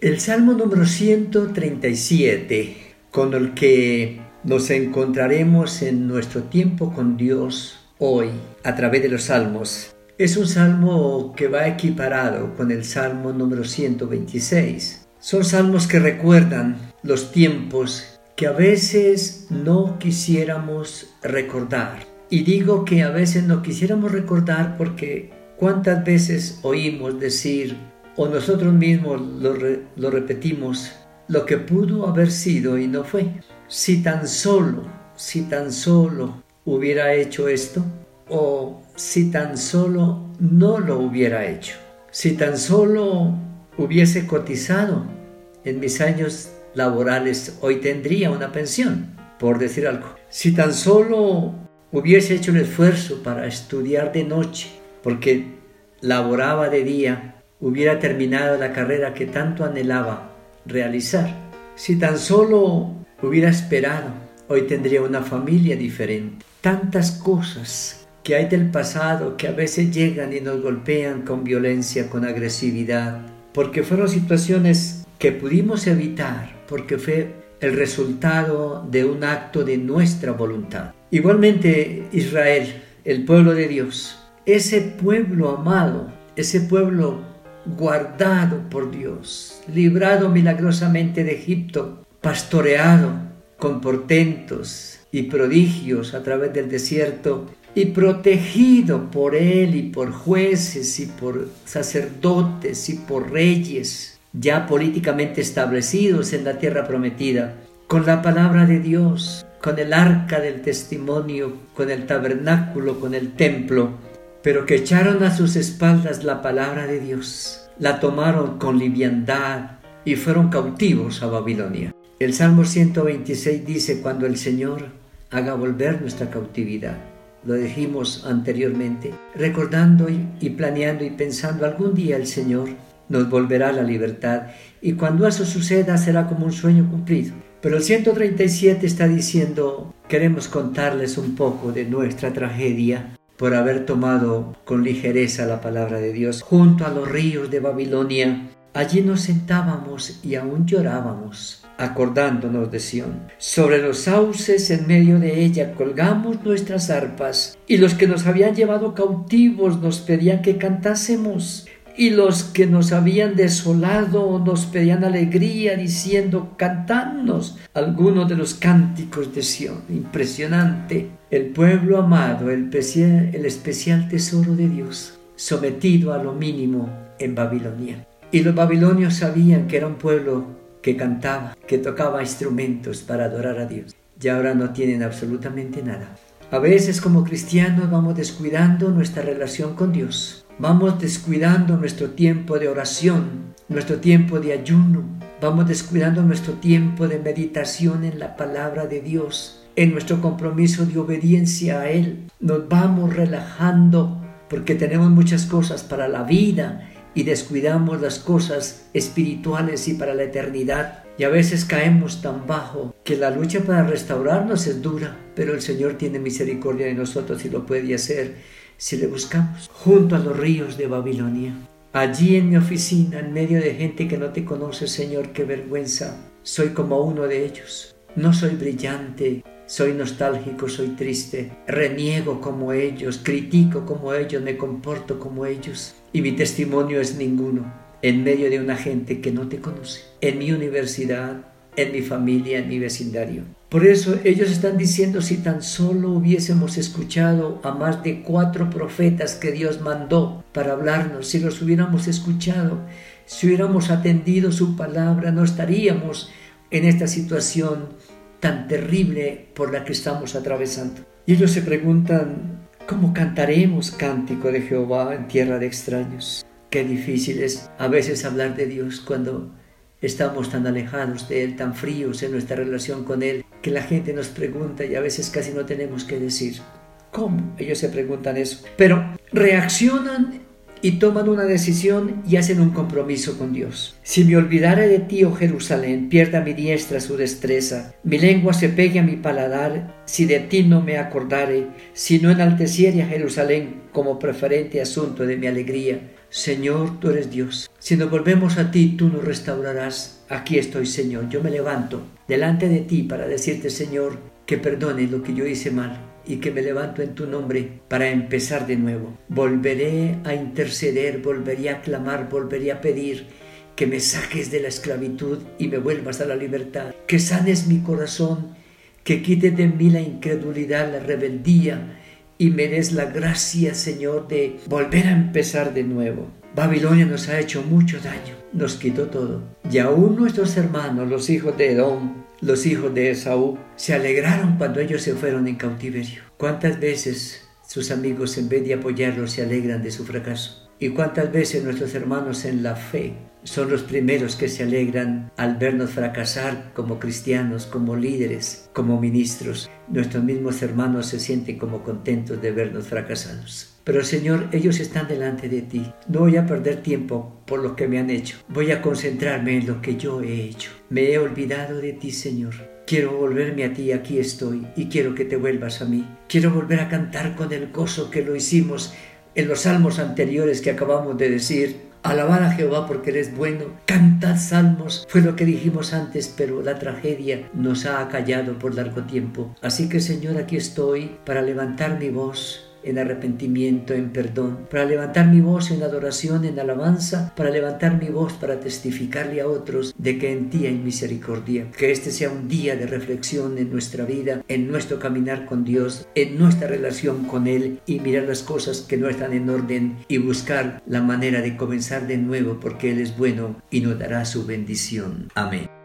El Salmo número 137, con el que nos encontraremos en nuestro tiempo con Dios hoy a través de los salmos, es un salmo que va equiparado con el Salmo número 126. Son salmos que recuerdan los tiempos que a veces no quisiéramos recordar. Y digo que a veces no quisiéramos recordar porque cuántas veces oímos decir o nosotros mismos lo, repetimos, lo que pudo haber sido y no fue. Si tan solo, si tan solo hubiera hecho esto, o si tan solo no lo hubiera hecho, si tan solo hubiese cotizado en mis años laborales, hoy tendría una pensión, por decir algo. Si tan solo hubiese hecho un esfuerzo para estudiar de noche, porque laboraba de día, hubiera terminado la carrera que tanto anhelaba realizar. Si tan solo hubiera esperado, hoy tendría una familia diferente. Tantas cosas que hay del pasado que a veces llegan y nos golpean con violencia, con agresividad, porque fueron situaciones que pudimos evitar, porque fue el resultado de un acto de nuestra voluntad. Igualmente Israel, el pueblo de Dios, ese pueblo amado, ese pueblo guardado por Dios, librado milagrosamente de Egipto, pastoreado con portentos y prodigios a través del desierto y protegido por él y por jueces y por sacerdotes y por reyes ya políticamente establecidos en la tierra prometida, con la palabra de Dios, con el arca del testimonio, con el tabernáculo, con el templo, pero que echaron a sus espaldas la palabra de Dios, la tomaron con liviandad y fueron cautivos a Babilonia. El Salmo 126 dice, cuando el Señor haga volver nuestra cautividad, lo dijimos anteriormente, recordando y planeando y pensando, algún día el Señor nos volverá la libertad y cuando eso suceda será como un sueño cumplido. Pero el 137 está diciendo, queremos contarles un poco de nuestra tragedia por haber tomado con ligereza la palabra de Dios junto a los ríos de Babilonia. Allí nos sentábamos y aún llorábamos, acordándonos de Sión. Sobre los sauces en medio de ella colgamos nuestras arpas, y los que nos habían llevado cautivos nos pedían que cantásemos y los que nos habían desolado nos pedían alegría diciendo, cantadnos algunos de los cánticos de Sión. Impresionante. El pueblo amado, el especial, tesoro de Dios, sometido a lo mínimo en Babilonia. Y los babilonios sabían que era un pueblo que cantaba, que tocaba instrumentos para adorar a Dios. Y ahora no tienen absolutamente nada. A veces como cristianos vamos descuidando nuestra relación con Dios Vamos descuidando nuestro tiempo de oración, nuestro tiempo de ayuno. Vamos descuidando nuestro tiempo de meditación en la palabra de Dios, en nuestro compromiso de obediencia a Él. Nos vamos relajando porque tenemos muchas cosas para la vida y descuidamos las cosas espirituales y para la eternidad. Y a veces caemos tan bajo que la lucha para restaurarnos es dura, pero el Señor tiene misericordia de nosotros y lo puede hacer si le buscamos, junto a los ríos de Babilonia. Allí en mi oficina, en medio de gente que no te conoce, Señor, qué vergüenza. Soy como uno de ellos. No soy brillante, soy nostálgico, soy triste, reniego como ellos, critico como ellos, me comporto como ellos. Y mi testimonio es ninguno en medio de una gente que no te conoce. En mi universidad, en mi familia, en mi vecindario. Por eso ellos están diciendo si tan solo hubiésemos escuchado a más de cuatro profetas que Dios mandó para hablarnos, si los hubiéramos escuchado, si hubiéramos atendido su palabra, no estaríamos en esta situación tan terrible por la que estamos atravesando. Y ellos se preguntan, ¿cómo cantaremos cántico de Jehová en tierra de extraños? Qué difícil es a veces hablar de Dios cuando estamos tan alejados de Él, tan fríos en nuestra relación con Él, que la gente nos pregunta y a veces casi no tenemos que decir. ¿Cómo? Ellos se preguntan eso. Pero reaccionan y toman una decisión y hacen un compromiso con Dios. Si me olvidare de ti, oh Jerusalén, pierda mi diestra su destreza, mi lengua se pegue a mi paladar, si de ti no me acordare, si no enalteciere a Jerusalén como preferente asunto de mi alegría. Señor, tú eres Dios. Si nos volvemos a ti, tú nos restaurarás. Aquí estoy, Señor. Yo me levanto delante de ti para decirte, Señor, que perdone lo que yo hice mal y que me levanto en tu nombre para empezar de nuevo. Volveré a interceder, volveré a clamar, volveré a pedir que me saques de la esclavitud y me vuelvas a la libertad, que sanes mi corazón, que quites de mí la incredulidad, la rebeldía y me des la gracia, Señor, de volver a empezar de nuevo. Babilonia nos ha hecho mucho daño, nos quitó todo. Y aún nuestros hermanos, los hijos de Edom, los hijos de Esaú, se alegraron cuando ellos se fueron en cautiverio. ¿Cuántas veces sus amigos en vez de apoyarlos se alegran de su fracaso? ¿Y cuántas veces nuestros hermanos en la fe son los primeros que se alegran al vernos fracasar como cristianos, como líderes, como ministros. Nuestros mismos hermanos se sienten como contentos de vernos fracasados. Pero Señor, ellos están delante de ti. No voy a perder tiempo por lo que me han hecho. Voy a concentrarme en lo que yo he hecho. Me he olvidado de ti, Señor. Quiero volverme a ti, aquí estoy, y quiero que te vuelvas a mí. Quiero volver a cantar con el gozo que lo hicimos en los salmos anteriores que acabamos de decir. Alabar a Jehová porque eres bueno. Cantad salmos. Fue lo que dijimos antes, pero la tragedia nos ha acallado por largo tiempo. Así que Señor, aquí estoy para levantar mi voz en arrepentimiento, en perdón, para levantar mi voz en adoración, en alabanza, para levantar mi voz para testificarle a otros de que en ti hay misericordia. Que este sea un día de reflexión en nuestra vida, en nuestro caminar con Dios, en nuestra relación con Él y mirar las cosas que no están en orden y buscar la manera de comenzar de nuevo porque Él es bueno y nos dará su bendición. Amén.